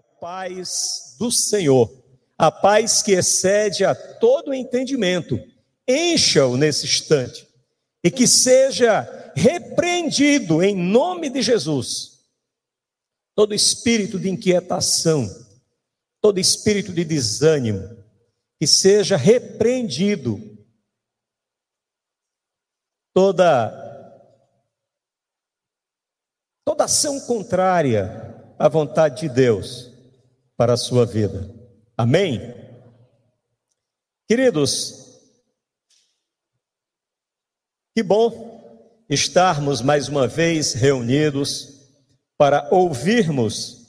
a paz do Senhor, a paz que excede a todo entendimento, encha-o nesse instante e que seja repreendido em nome de Jesus. Todo espírito de inquietação, todo espírito de desânimo, que seja repreendido. Toda toda ação contrária à vontade de Deus para a sua vida. Amém? Queridos, que bom estarmos mais uma vez reunidos para ouvirmos,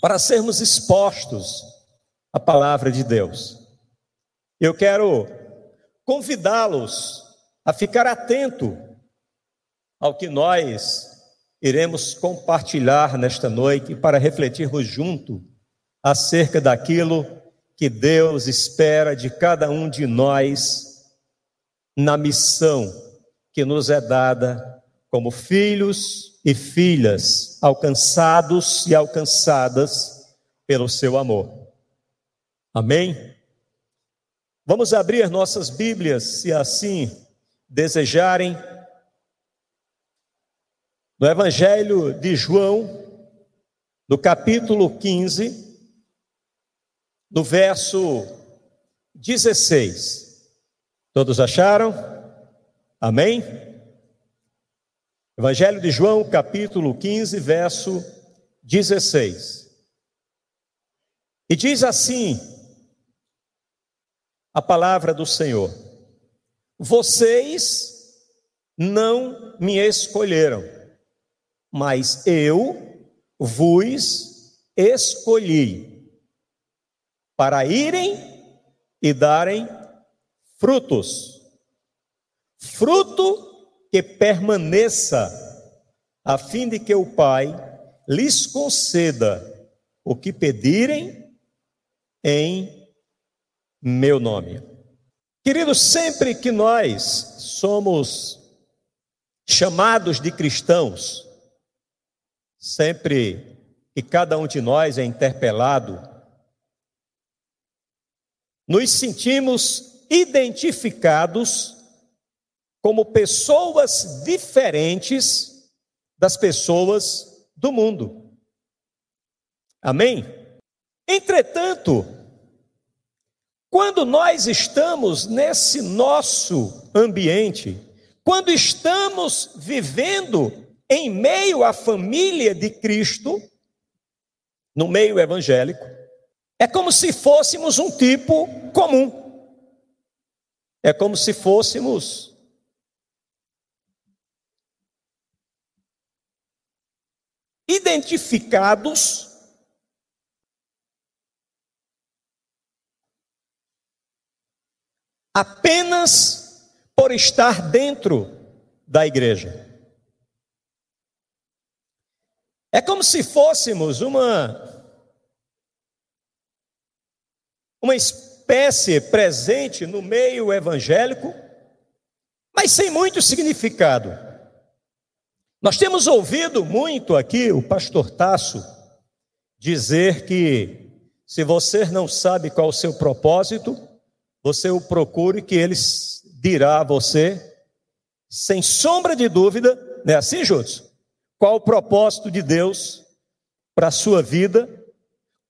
para sermos expostos à palavra de Deus. Eu quero convidá-los a ficar atento ao que nós iremos compartilhar nesta noite para refletirmos junto acerca daquilo que Deus espera de cada um de nós na missão que nos é dada como filhos e filhas alcançados e alcançadas pelo seu amor. Amém? Vamos abrir nossas Bíblias, se assim desejarem no Evangelho de João, no capítulo 15, no verso 16. Todos acharam? Amém? Evangelho de João, capítulo 15, verso 16. E diz assim a palavra do Senhor: Vocês não me escolheram mas eu vos escolhi para irem e darem frutos, fruto que permaneça, a fim de que o Pai lhes conceda o que pedirem em meu nome. Queridos, sempre que nós somos chamados de cristãos, sempre que cada um de nós é interpelado, nos sentimos identificados como pessoas diferentes das pessoas do mundo. Amém? Entretanto, quando nós estamos nesse nosso ambiente, quando estamos vivendo em meio à família de Cristo, no meio evangélico, é como se fôssemos um tipo comum. É como se fôssemos identificados apenas por estar dentro da igreja. É como se fôssemos uma uma espécie presente no meio evangélico, mas sem muito significado. Nós temos ouvido muito aqui o pastor Tasso dizer que se você não sabe qual o seu propósito, você o procure que ele dirá a você, sem sombra de dúvida, não é assim, Júlio? Qual o propósito de Deus para a sua vida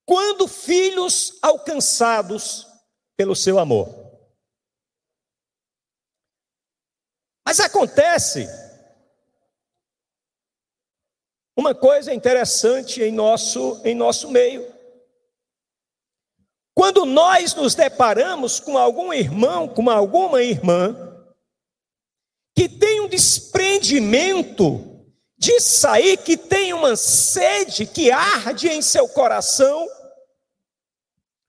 quando filhos alcançados pelo seu amor? Mas acontece uma coisa interessante em nosso, em nosso meio. Quando nós nos deparamos com algum irmão, com alguma irmã, que tem um desprendimento de sair que tem uma sede que arde em seu coração,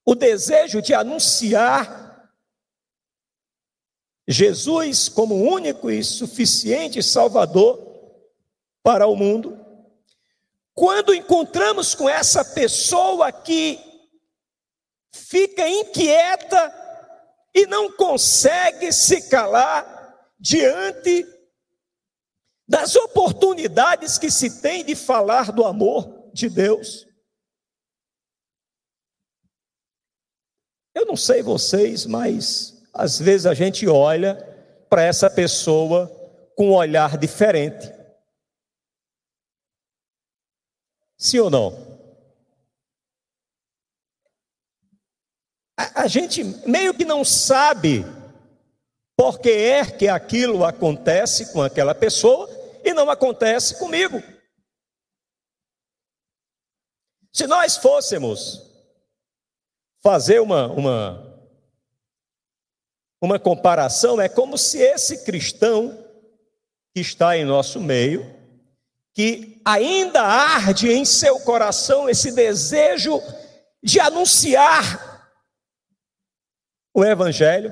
o desejo de anunciar Jesus como único e suficiente Salvador para o mundo. Quando encontramos com essa pessoa que fica inquieta e não consegue se calar diante das oportunidades que se tem de falar do amor de Deus. Eu não sei vocês, mas às vezes a gente olha para essa pessoa com um olhar diferente. Sim ou não? A, gente meio que não sabe por que é que aquilo acontece com aquela pessoa e não acontece comigo. Se nós fôssemos fazer uma, uma, uma comparação, é como se esse cristão que está em nosso meio, que ainda arde em seu coração esse desejo de anunciar o Evangelho,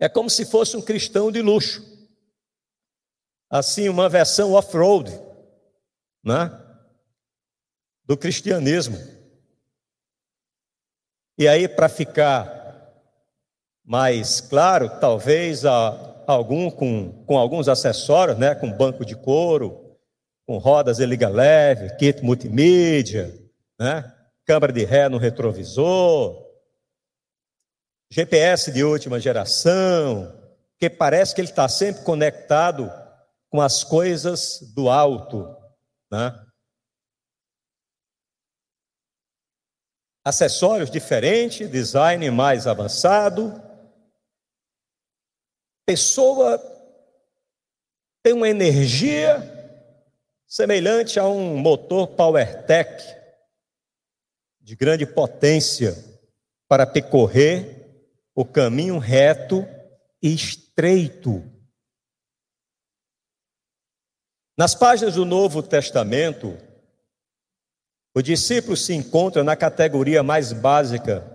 é como se fosse um cristão de luxo. Assim, uma versão off-road, né? do cristianismo. E aí, para ficar mais claro, talvez algum com, com alguns acessórios, né, com banco de couro, com rodas de liga leve, kit multimídia, né, câmera de ré no retrovisor, GPS de última geração, que parece que ele está sempre conectado com as coisas do alto, né? acessórios diferentes, design mais avançado. Pessoa tem uma energia semelhante a um motor PowerTech de grande potência para percorrer o caminho reto e estreito. Nas páginas do Novo Testamento, o discípulo se encontra na categoria mais básica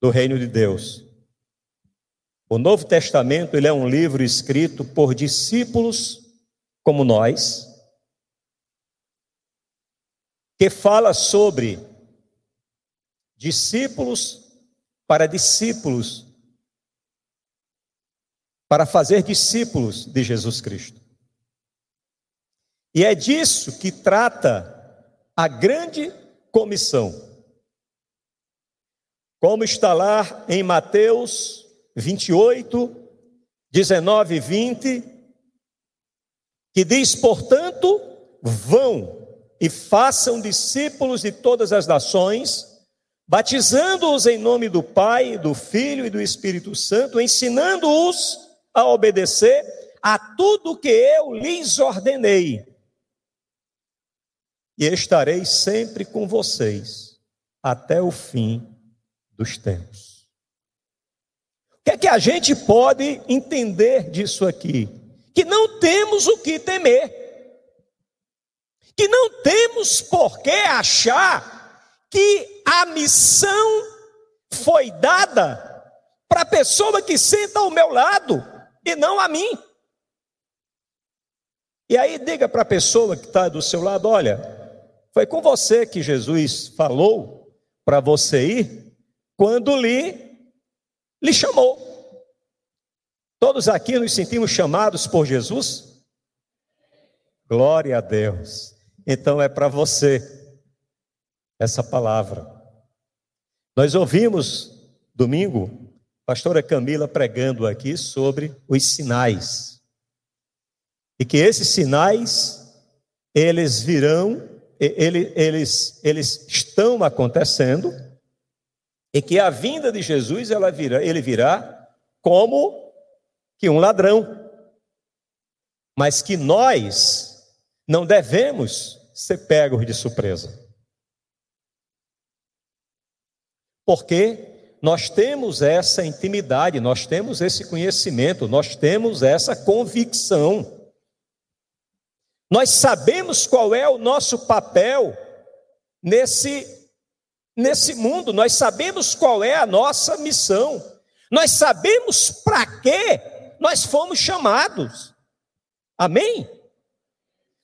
do reino de Deus. O Novo Testamento ele é um livro escrito por discípulos como nós, que fala sobre discípulos para discípulos, para fazer discípulos de Jesus Cristo. E é disso que trata a grande comissão. Como está lá em Mateus 28, 19 e 20, que diz: portanto, vão e façam discípulos de todas as nações, batizando-os em nome do Pai, do Filho e do Espírito Santo, ensinando-os a obedecer a tudo que eu lhes ordenei e estarei sempre com vocês até o fim dos tempos. O que é que a gente pode entender disso aqui? Que não temos o que temer, que não temos por que achar que a missão foi dada para a pessoa que senta ao meu lado e não a mim. E aí diga para a pessoa que está do seu lado: olha, foi com você que Jesus falou para você ir quando lhe, lhe chamou. Todos aqui nos sentimos chamados por Jesus? Glória a Deus. Então é para você essa palavra. Nós ouvimos domingo pastora Camila pregando aqui sobre os sinais. E que esses sinais eles virão ele, eles, eles estão acontecendo e que a vinda de Jesus ela virá, ele virá como que um ladrão, mas que nós não devemos ser pegos de surpresa. Porque nós temos essa intimidade, nós temos esse conhecimento, nós temos essa convicção nós sabemos qual é o nosso papel nesse, nesse mundo, nós sabemos qual é a nossa missão, nós sabemos para que nós fomos chamados. Amém?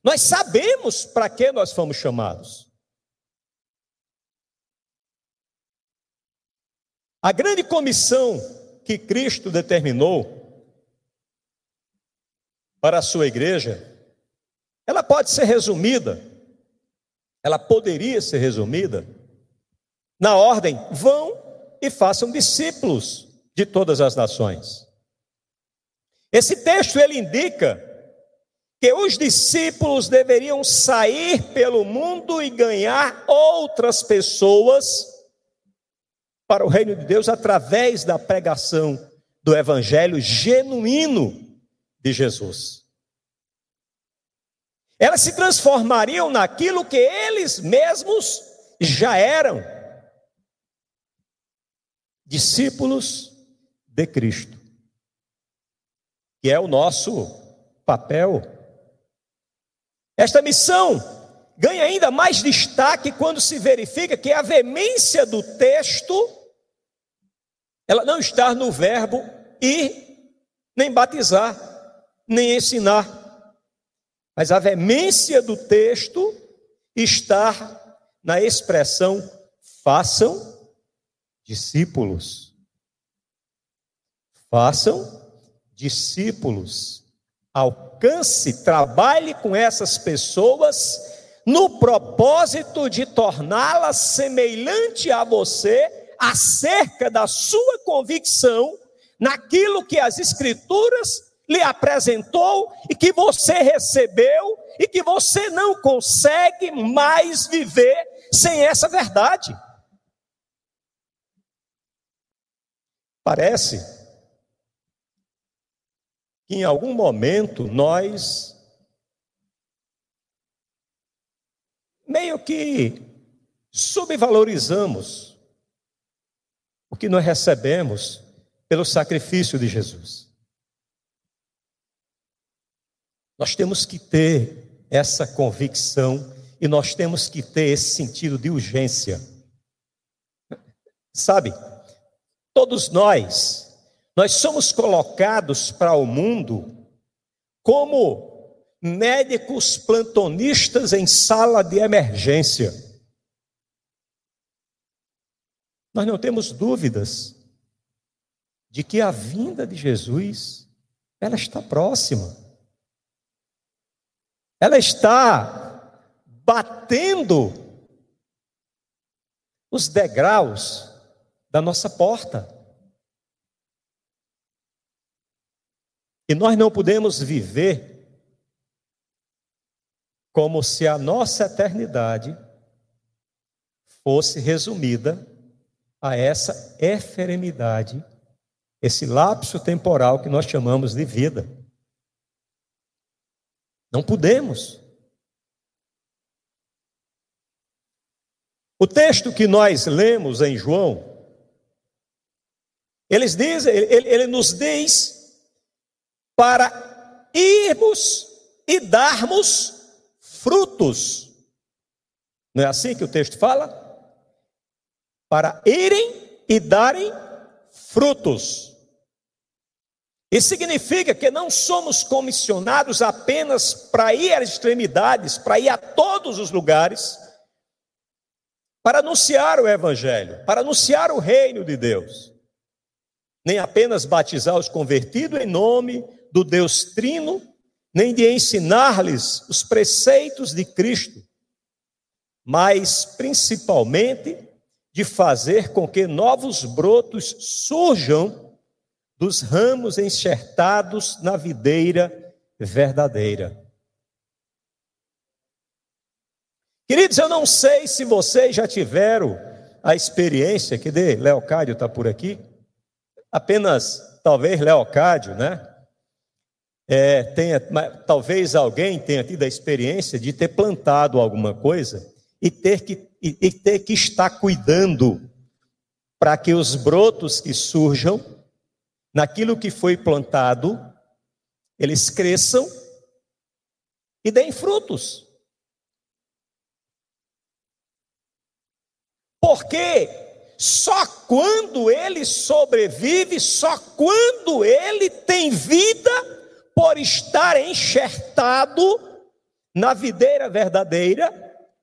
Nós sabemos para que nós fomos chamados. A grande comissão que Cristo determinou para a sua igreja ela pode ser resumida, ela poderia ser resumida na ordem: vão e façam discípulos de todas as nações. Esse texto ele indica que os discípulos deveriam sair pelo mundo e ganhar outras pessoas para o reino de Deus através da pregação do evangelho genuíno de Jesus. Elas se transformariam naquilo que eles mesmos já eram discípulos de Cristo, que é o nosso papel. Esta missão ganha ainda mais destaque quando se verifica que a veemência do texto ela não está no verbo ir, nem batizar, nem ensinar. Mas a veemência do texto está na expressão façam discípulos. Façam discípulos. Alcance, trabalhe com essas pessoas no propósito de torná-las semelhante a você acerca da sua convicção naquilo que as Escrituras lhe apresentou e que você recebeu e que você não consegue mais viver sem essa verdade. Parece que em algum momento nós meio que subvalorizamos o que nós recebemos pelo sacrifício de Jesus. Nós temos que ter essa convicção e nós temos que ter esse sentido de urgência. Sabe, todos nós, nós somos colocados para o mundo como médicos plantonistas em sala de emergência. Nós não temos dúvidas de que a vinda de Jesus ela está próxima. Ela está batendo os degraus da nossa porta. E nós não podemos viver como se a nossa eternidade fosse resumida a essa eferemidade, esse lapso temporal que nós chamamos de vida. Não podemos. O texto que nós lemos em João, ele, ele nos diz para irmos e darmos frutos. Não é assim que o texto fala? Para irem e darem frutos. Isso significa que não somos comissionados apenas para ir às extremidades, para ir a todos os lugares para anunciar o Evangelho, para anunciar o reino de Deus. Nem apenas batizar os convertidos em nome do Deus Trino, nem de ensinar-lhes os preceitos de Cristo, mas principalmente de fazer com que novos brotos surjam dos ramos enxertados na videira verdadeira. Queridos, eu não sei se vocês já tiveram a experiência, que de Leocádio está por aqui, apenas talvez Leocádio, né? É, tenha, talvez alguém tenha tido a experiência de ter plantado alguma coisa e ter que, e, e ter que estar cuidando para que os brotos que surjam naquilo que foi plantado, eles cresçam e deem frutos. Porque só quando ele sobrevive, só quando ele tem vida, por estar enxertado na videira verdadeira,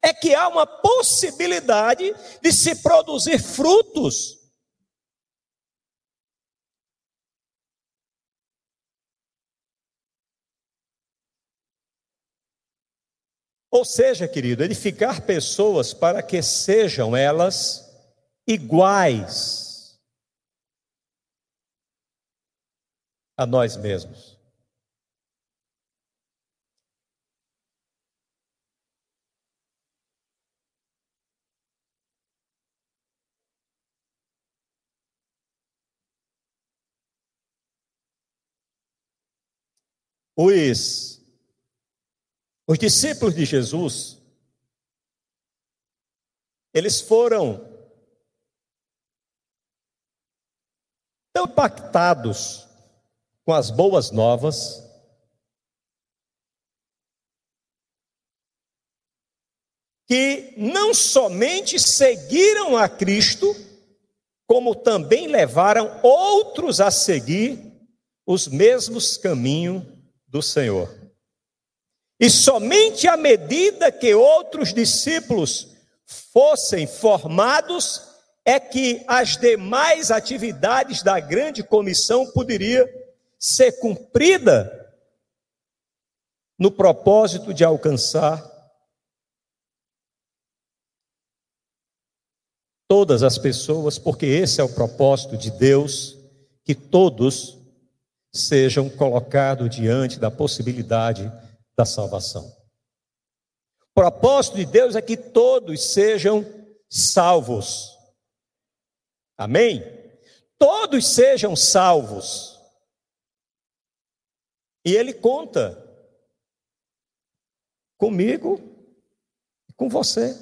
é que há uma possibilidade de se produzir frutos. Ou seja, querido, edificar pessoas para que sejam elas iguais a nós mesmos. Luiz, os discípulos de Jesus, eles foram tão impactados com as boas novas, que não somente seguiram a Cristo, como também levaram outros a seguir os mesmos caminhos do Senhor. E somente à medida que outros discípulos fossem formados, é que as demais atividades da grande comissão poderia ser cumprida no propósito de alcançar todas as pessoas, porque esse é o propósito de Deus, que todos sejam colocados diante da possibilidade da salvação. O propósito de Deus é que todos sejam salvos. Amém? Todos sejam salvos. E Ele conta comigo e com você.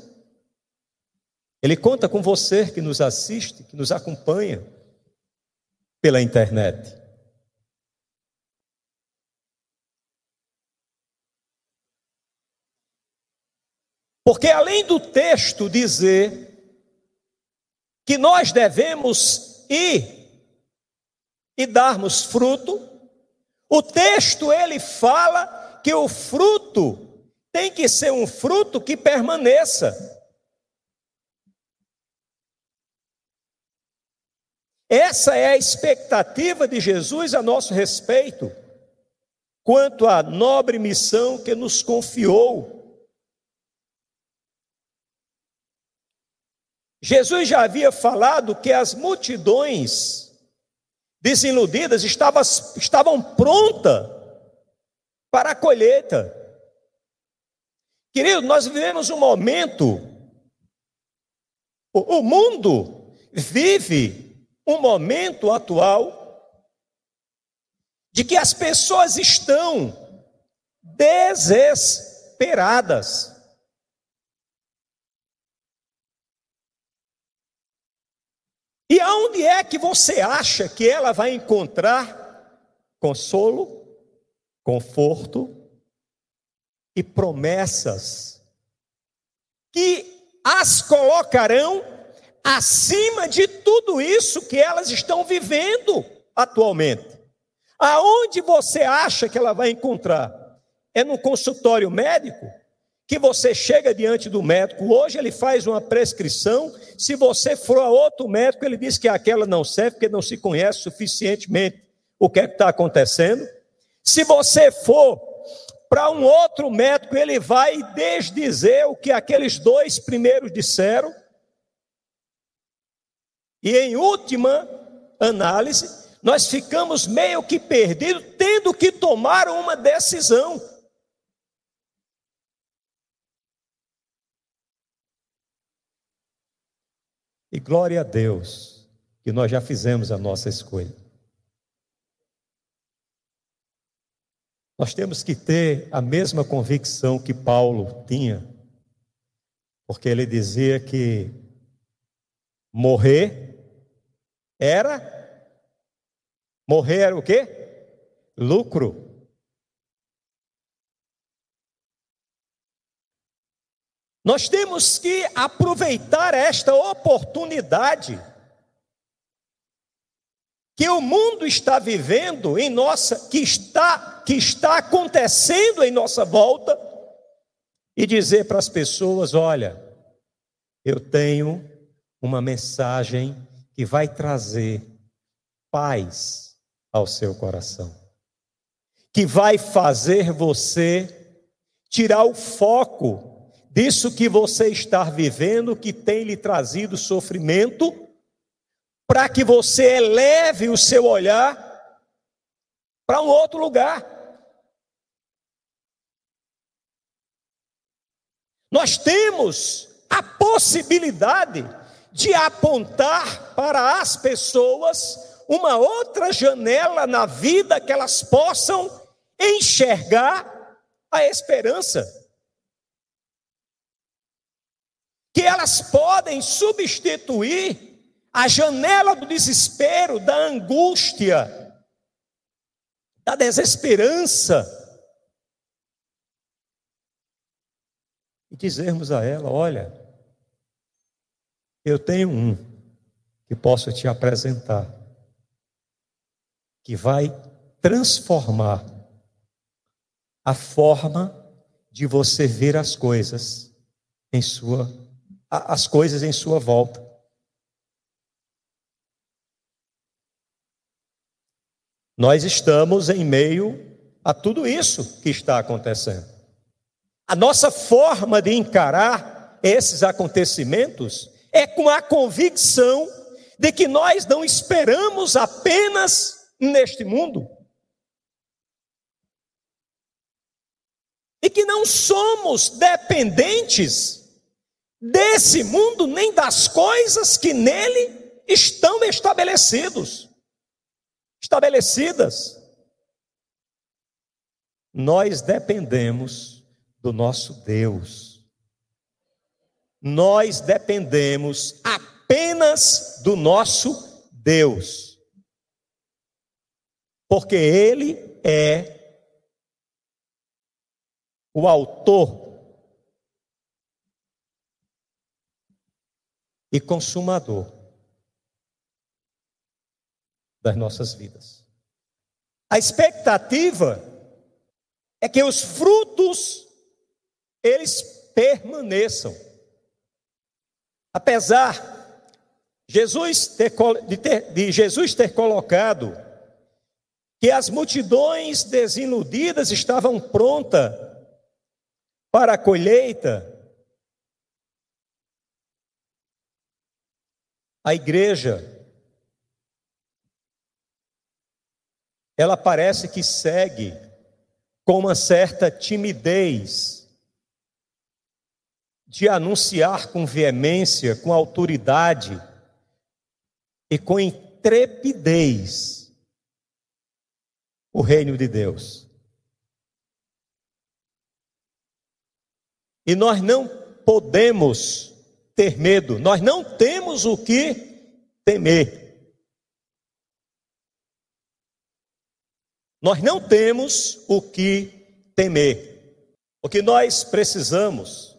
Ele conta com você que nos assiste, que nos acompanha pela internet. Porque além do texto dizer que nós devemos ir e darmos fruto, o texto ele fala que o fruto tem que ser um fruto que permaneça. Essa é a expectativa de Jesus a nosso respeito, quanto à nobre missão que nos confiou Jesus já havia falado que as multidões desiludidas estavam, estavam prontas para a colheita. Querido, nós vivemos um momento, o, o mundo vive um momento atual de que as pessoas estão desesperadas. E aonde é que você acha que ela vai encontrar consolo, conforto e promessas que as colocarão acima de tudo isso que elas estão vivendo atualmente? Aonde você acha que ela vai encontrar? É no consultório médico? Que você chega diante do médico, hoje ele faz uma prescrição, se você for a outro médico, ele diz que aquela não serve, porque não se conhece suficientemente o que é está acontecendo. Se você for para um outro médico, ele vai desdizer o que aqueles dois primeiros disseram. E em última análise, nós ficamos meio que perdidos, tendo que tomar uma decisão. E glória a Deus que nós já fizemos a nossa escolha. Nós temos que ter a mesma convicção que Paulo tinha, porque ele dizia que morrer era morrer era o quê? Lucro. Nós temos que aproveitar esta oportunidade que o mundo está vivendo em nossa, que está, que está acontecendo em nossa volta, e dizer para as pessoas: olha, eu tenho uma mensagem que vai trazer paz ao seu coração, que vai fazer você tirar o foco disso que você está vivendo, que tem lhe trazido sofrimento, para que você eleve o seu olhar para um outro lugar. Nós temos a possibilidade de apontar para as pessoas uma outra janela na vida que elas possam enxergar a esperança. Que elas podem substituir a janela do desespero, da angústia, da desesperança. E dizermos a ela: olha, eu tenho um que posso te apresentar, que vai transformar a forma de você ver as coisas em sua as coisas em sua volta. Nós estamos em meio a tudo isso que está acontecendo. A nossa forma de encarar esses acontecimentos é com a convicção de que nós não esperamos apenas neste mundo. E que não somos dependentes desse mundo nem das coisas que nele estão estabelecidos estabelecidas. Nós dependemos do nosso Deus. Nós dependemos apenas do nosso Deus. Porque Ele é o autor e consumador das nossas vidas. A expectativa é que os frutos eles permaneçam. Apesar Jesus ter, de, ter, de Jesus ter colocado que as multidões desiludidas estavam prontas para a colheita, a igreja ela parece que segue com uma certa timidez de anunciar com veemência, com autoridade e com intrepidez o reino de Deus. E nós não podemos ter medo, nós não temos o que temer. Nós não temos o que temer. O que nós precisamos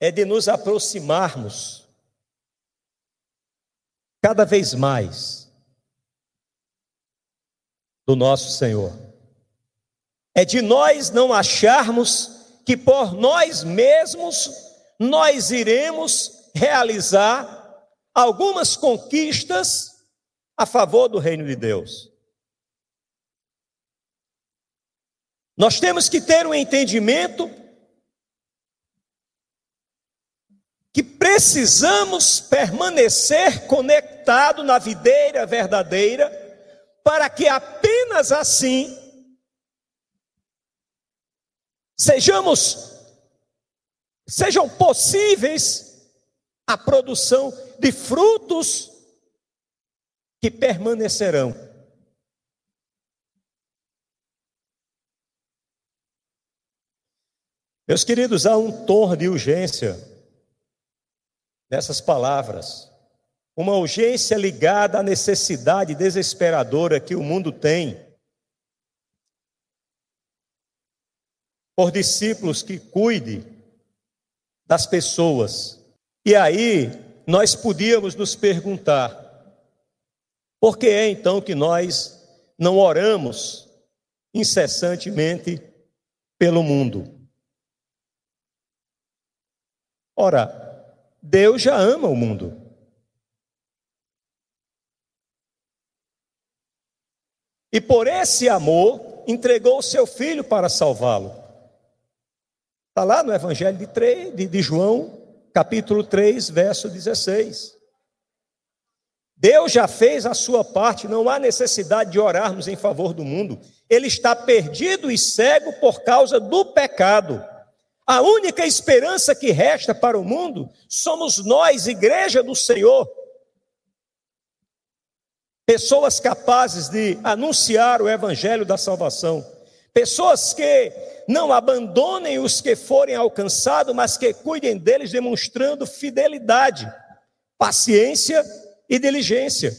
é de nos aproximarmos cada vez mais do nosso Senhor. É de nós não acharmos que por nós mesmos nós iremos realizar algumas conquistas a favor do reino de Deus. Nós temos que ter um entendimento que precisamos permanecer conectado na videira verdadeira, para que apenas assim sejamos sejam possíveis a produção de frutos que permanecerão. Meus queridos, há um tom de urgência nessas palavras. Uma urgência ligada à necessidade desesperadora que o mundo tem por discípulos que cuide das pessoas. E aí nós podíamos nos perguntar: por que é então que nós não oramos incessantemente pelo mundo? Ora, Deus já ama o mundo. E por esse amor entregou o seu filho para salvá-lo. Está lá no Evangelho de, 3, de, de João, capítulo 3, verso 16. Deus já fez a sua parte, não há necessidade de orarmos em favor do mundo. Ele está perdido e cego por causa do pecado. A única esperança que resta para o mundo somos nós, igreja do Senhor. Pessoas capazes de anunciar o evangelho da salvação. Pessoas que não abandonem os que forem alcançados, mas que cuidem deles demonstrando fidelidade, paciência e diligência,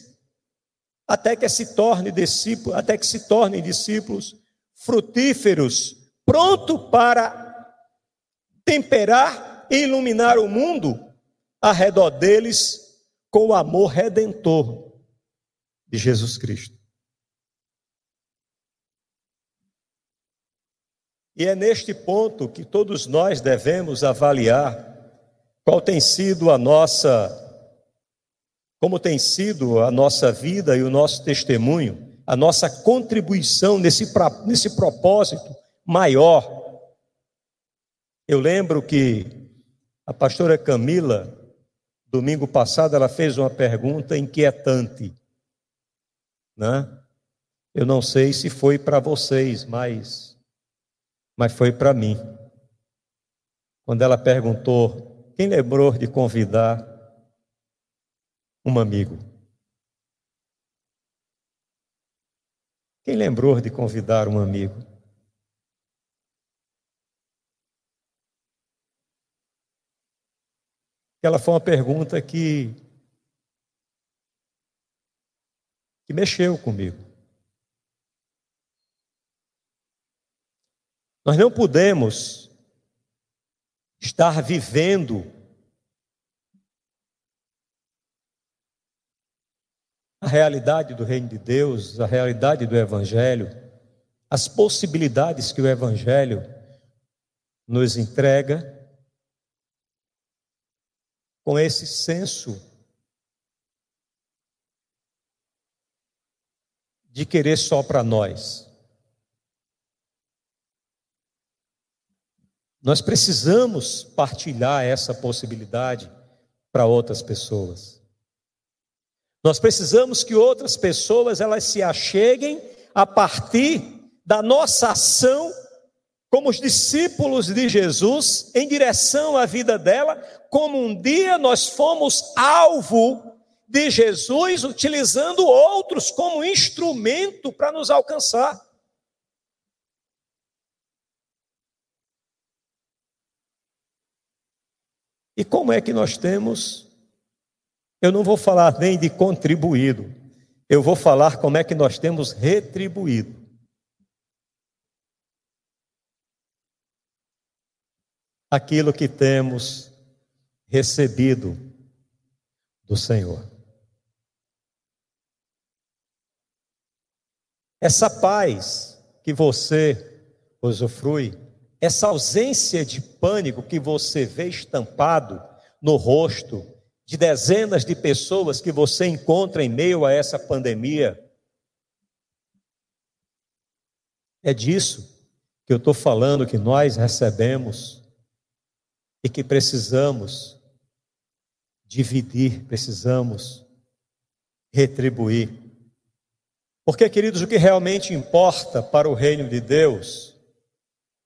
até que se torne discípulo, até que se tornem discípulos frutíferos, pronto para temperar e iluminar o mundo ao redor deles com o amor redentor de Jesus Cristo. E é neste ponto que todos nós devemos avaliar qual tem sido a nossa como tem sido a nossa vida e o nosso testemunho, a nossa contribuição nesse, nesse propósito maior. Eu lembro que a pastora Camila, domingo passado, ela fez uma pergunta inquietante. Né? Eu não sei se foi para vocês, mas, mas foi para mim. Quando ela perguntou, quem lembrou de convidar um amigo. Quem lembrou de convidar um amigo? Ela foi uma pergunta que, que mexeu comigo. Nós não podemos estar vivendo a realidade do reino de Deus, a realidade do Evangelho, as possibilidades que o Evangelho nos entrega, com esse senso de querer só para nós. Nós precisamos partilhar essa possibilidade para outras pessoas. Nós precisamos que outras pessoas elas se acheguem a partir da nossa ação como os discípulos de Jesus em direção à vida dela, como um dia nós fomos alvo de Jesus utilizando outros como instrumento para nos alcançar. E como é que nós temos eu não vou falar nem de contribuído, eu vou falar como é que nós temos retribuído. Aquilo que temos recebido do Senhor. Essa paz que você usufrui, essa ausência de pânico que você vê estampado no rosto, de dezenas de pessoas que você encontra em meio a essa pandemia. É disso que eu estou falando que nós recebemos e que precisamos dividir, precisamos retribuir. Porque, queridos, o que realmente importa para o reino de Deus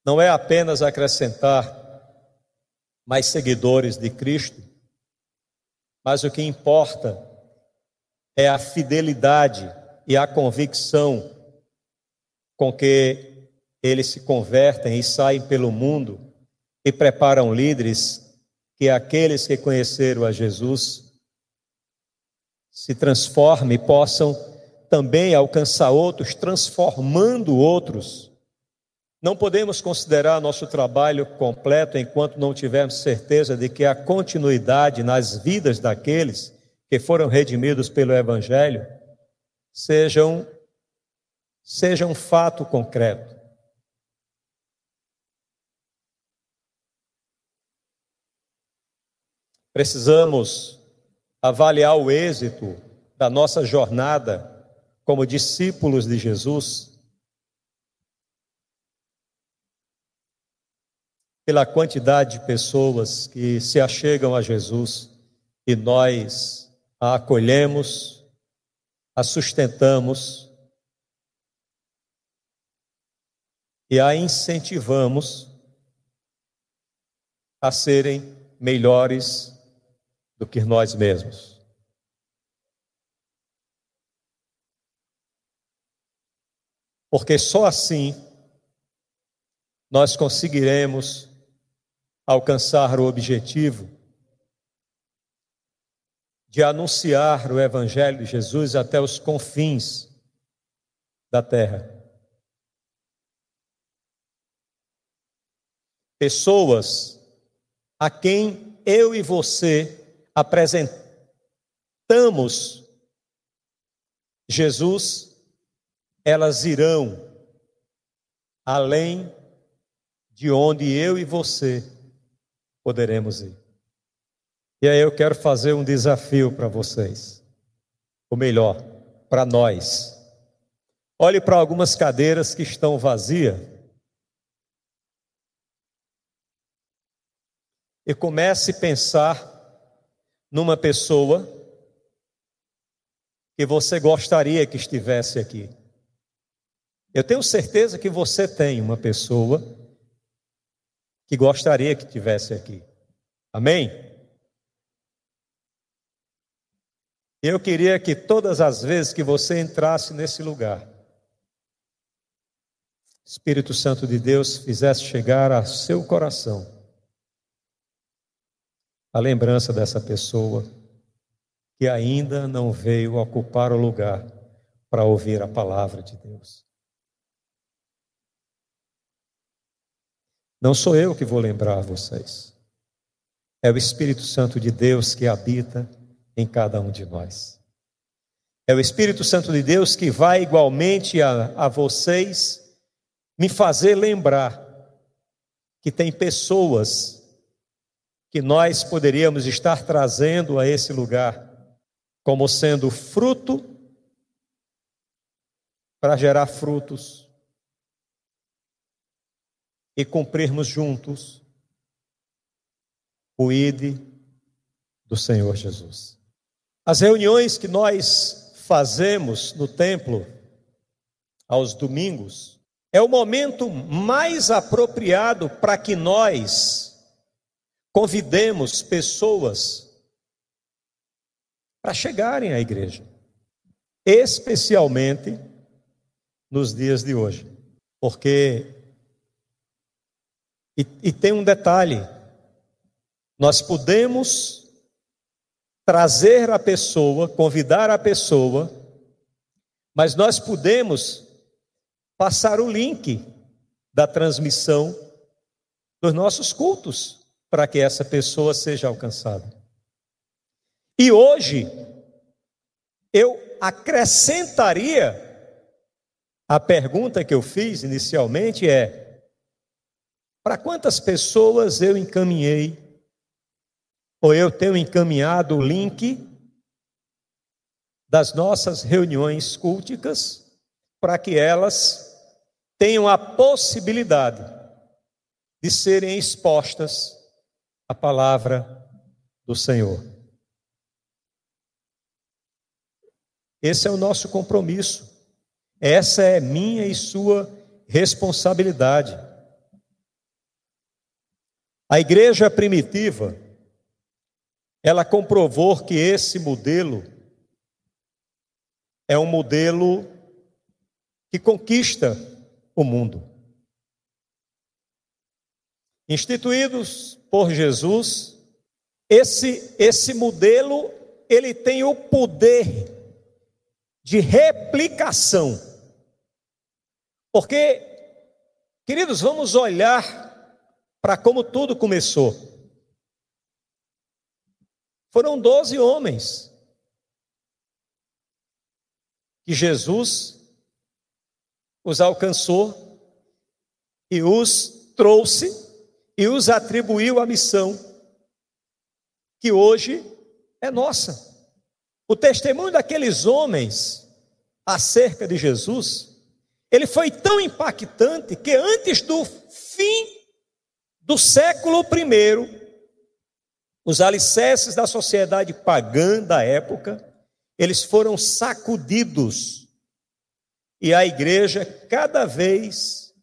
não é apenas acrescentar mais seguidores de Cristo, mas o que importa é a fidelidade e a convicção com que eles se convertem e saem pelo mundo e preparam líderes que aqueles que conheceram a Jesus se transformem e possam também alcançar outros, transformando outros não podemos considerar nosso trabalho completo enquanto não tivermos certeza de que a continuidade nas vidas daqueles que foram redimidos pelo Evangelho seja um, seja um fato concreto. Precisamos avaliar o êxito da nossa jornada como discípulos de Jesus pela quantidade de pessoas que se achegam a Jesus e nós a acolhemos, a sustentamos e a incentivamos a serem melhores do que nós mesmos. Porque só assim nós conseguiremos alcançar o objetivo de anunciar o Evangelho de Jesus até os confins da terra. Pessoas a quem eu e você apresentamos Jesus, elas irão além de onde eu e você poderemos ir. E aí eu quero fazer um desafio para vocês. Ou melhor, para nós. Olhe para algumas cadeiras que estão vazias. E comece a pensar numa pessoa que você gostaria que estivesse aqui. Eu tenho certeza que você tem uma pessoa que gostaria que estivesse aqui. Amém? Eu queria que todas as vezes que você entrasse nesse lugar, Espírito Santo de Deus fizesse chegar a seu coração a lembrança dessa pessoa que ainda não veio ocupar o lugar para ouvir a palavra de Deus. Não sou eu que vou lembrar vocês. É o Espírito Santo de Deus que habita em cada um de nós. É o Espírito Santo de Deus que vai igualmente a, a vocês me fazer lembrar que tem pessoas que nós poderíamos estar trazendo a esse lugar como sendo fruto para gerar frutos e cumprirmos juntos o ID do Senhor Jesus. As reuniões que nós fazemos no templo aos domingos é o momento mais apropriado para que nós convidemos pessoas para chegarem à igreja, especialmente nos dias de hoje, porque e, e tem um detalhe: nós podemos trazer a pessoa, convidar a pessoa, mas nós podemos passar o link da transmissão dos nossos cultos para que essa pessoa seja alcançada. E hoje eu acrescentaria a pergunta que eu fiz inicialmente é: para quantas pessoas eu encaminhei, ou eu tenho encaminhado o link das nossas reuniões culticas, para que elas tenham a possibilidade de serem expostas à palavra do Senhor. Esse é o nosso compromisso. Essa é minha e sua responsabilidade. A igreja primitiva, ela comprovou que esse modelo é um modelo que conquista o mundo. Instituídos por Jesus, esse esse modelo ele tem o poder de replicação. Porque queridos, vamos olhar para como tudo começou. Foram doze homens que Jesus os alcançou e os trouxe e os atribuiu a missão que hoje é nossa. O testemunho daqueles homens acerca de Jesus, ele foi tão impactante que antes do fim do século I, os alicerces da sociedade pagã da época, eles foram sacudidos e a igreja cada vez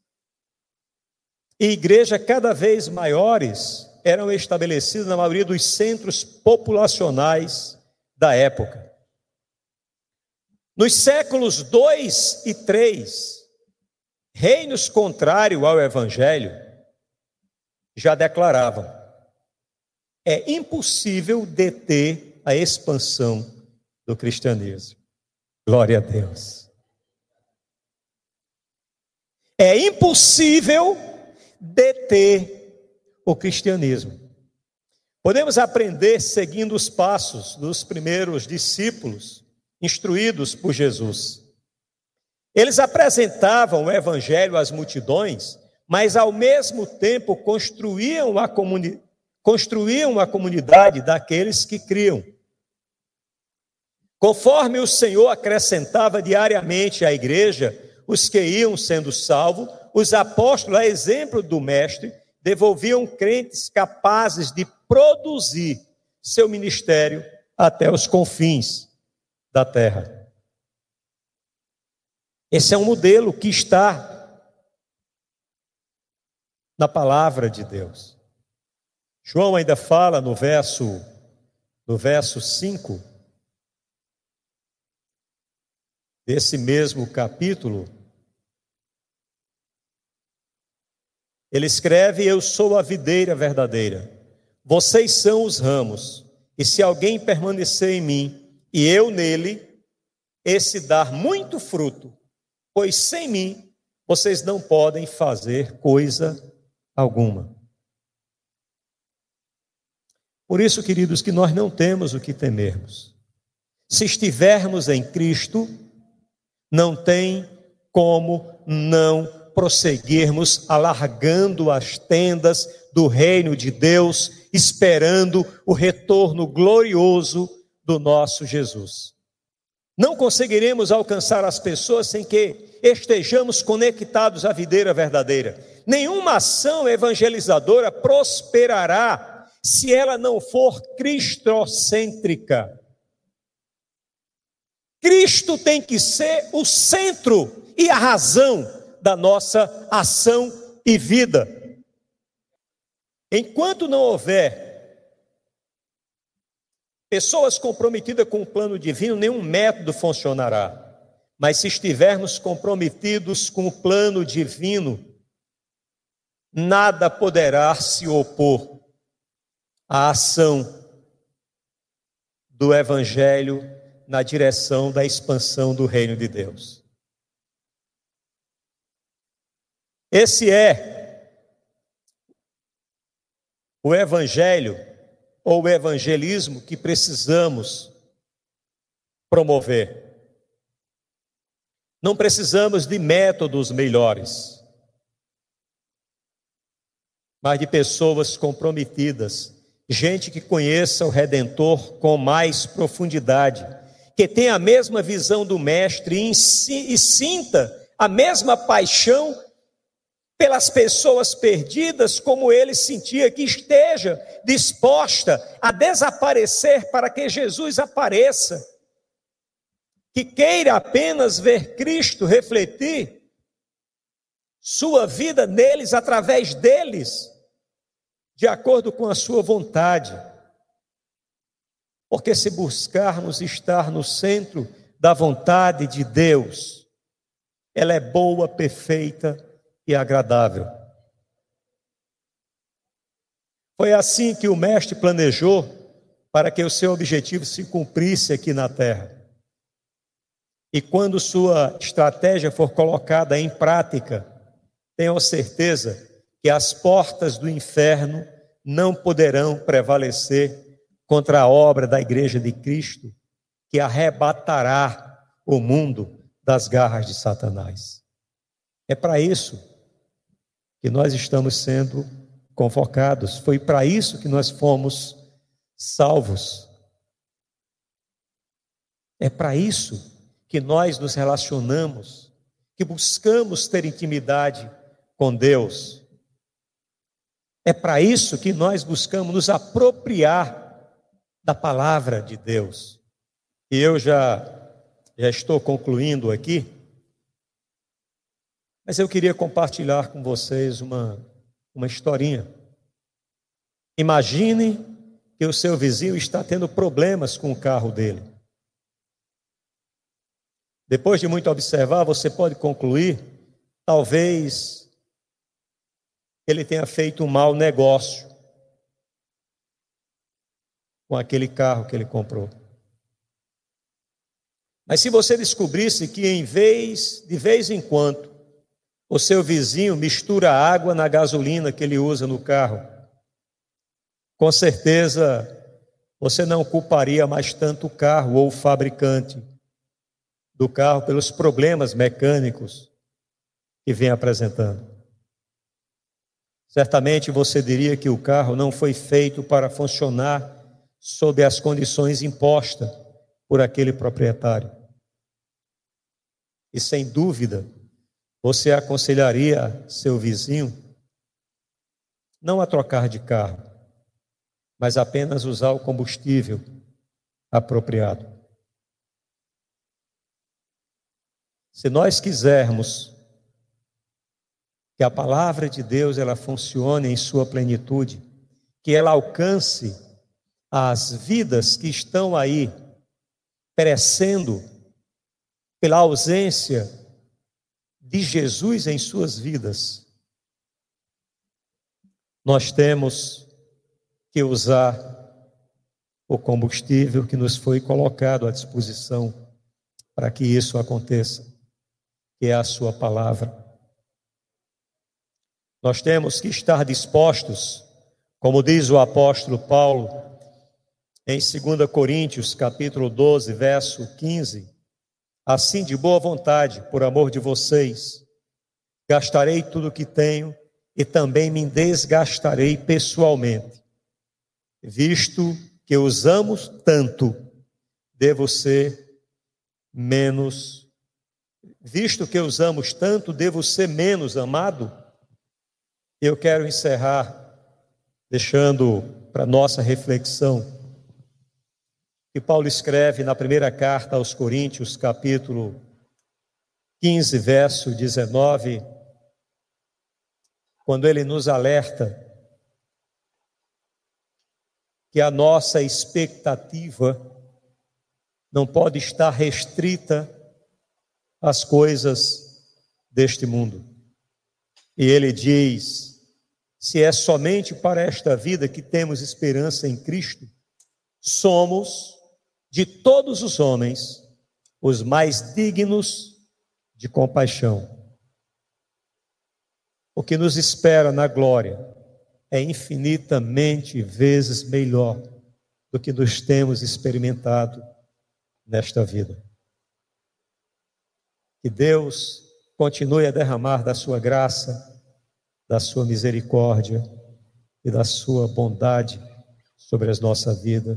e igreja cada vez maiores eram estabelecidas na maioria dos centros populacionais da época. Nos séculos 2 e 3, reinos contrários ao evangelho já declaravam: é impossível deter a expansão do cristianismo. Glória a Deus. É impossível deter o cristianismo. Podemos aprender seguindo os passos dos primeiros discípulos instruídos por Jesus. Eles apresentavam o evangelho às multidões, mas ao mesmo tempo construíam a, comuni construíam a comunidade daqueles que criam. Conforme o Senhor acrescentava diariamente à igreja os que iam sendo salvos, os apóstolos, a exemplo do Mestre, devolviam crentes capazes de produzir seu ministério até os confins da terra. Esse é um modelo que está na palavra de Deus. João ainda fala no verso no verso 5 desse mesmo capítulo. Ele escreve: Eu sou a videira verdadeira, vocês são os ramos, e se alguém permanecer em mim e eu nele, esse dar muito fruto, pois sem mim vocês não podem fazer coisa alguma. Por isso, queridos, que nós não temos o que temermos. Se estivermos em Cristo, não tem como não prosseguirmos alargando as tendas do reino de Deus, esperando o retorno glorioso do nosso Jesus. Não conseguiremos alcançar as pessoas sem que estejamos conectados à videira verdadeira. Nenhuma ação evangelizadora prosperará se ela não for cristocêntrica. Cristo tem que ser o centro e a razão da nossa ação e vida. Enquanto não houver pessoas comprometidas com o plano divino, nenhum método funcionará. Mas se estivermos comprometidos com o plano divino, nada poderá se opor à ação do Evangelho na direção da expansão do reino de Deus. Esse é o evangelho ou evangelismo que precisamos promover. Não precisamos de métodos melhores, mas de pessoas comprometidas, gente que conheça o Redentor com mais profundidade, que tenha a mesma visão do Mestre e, e sinta a mesma paixão pelas pessoas perdidas, como ele sentia, que esteja disposta a desaparecer para que Jesus apareça, que queira apenas ver Cristo refletir sua vida neles, através deles, de acordo com a sua vontade. Porque se buscarmos estar no centro da vontade de Deus, ela é boa, perfeita e agradável. Foi assim que o Mestre planejou para que o seu objetivo se cumprisse aqui na terra. E quando sua estratégia for colocada em prática, tenham certeza que as portas do inferno não poderão prevalecer contra a obra da Igreja de Cristo, que arrebatará o mundo das garras de Satanás. É para isso que nós estamos sendo convocados. Foi para isso que nós fomos salvos. É para isso que nós nos relacionamos, que buscamos ter intimidade com Deus. É para isso que nós buscamos nos apropriar da palavra de Deus. E eu já, já estou concluindo aqui, mas eu queria compartilhar com vocês uma, uma historinha. Imagine que o seu vizinho está tendo problemas com o carro dele. Depois de muito observar, você pode concluir, talvez ele tenha feito um mau negócio com aquele carro que ele comprou. Mas se você descobrisse que em vez, de vez em quando, o seu vizinho mistura água na gasolina que ele usa no carro, com certeza você não culparia mais tanto o carro ou o fabricante do carro pelos problemas mecânicos que vem apresentando. Certamente você diria que o carro não foi feito para funcionar sob as condições impostas por aquele proprietário. E sem dúvida, você aconselharia seu vizinho não a trocar de carro, mas apenas usar o combustível apropriado. Se nós quisermos que a palavra de Deus ela funcione em sua plenitude, que ela alcance as vidas que estão aí perecendo pela ausência de Jesus em suas vidas, nós temos que usar o combustível que nos foi colocado à disposição para que isso aconteça que é a Sua palavra. Nós temos que estar dispostos, como diz o apóstolo Paulo, em 2 Coríntios, capítulo 12, verso 15, assim de boa vontade, por amor de vocês, gastarei tudo o que tenho e também me desgastarei pessoalmente, visto que usamos tanto, devo ser menos visto que usamos tanto, devo ser menos amado? Eu quero encerrar deixando para nossa reflexão que Paulo escreve na primeira carta aos Coríntios, capítulo 15, verso 19, quando ele nos alerta que a nossa expectativa não pode estar restrita as coisas deste mundo. E ele diz: se é somente para esta vida que temos esperança em Cristo, somos, de todos os homens, os mais dignos de compaixão. O que nos espera na glória é infinitamente vezes melhor do que nos temos experimentado nesta vida. Que Deus continue a derramar da sua graça, da sua misericórdia e da sua bondade sobre a nossa vida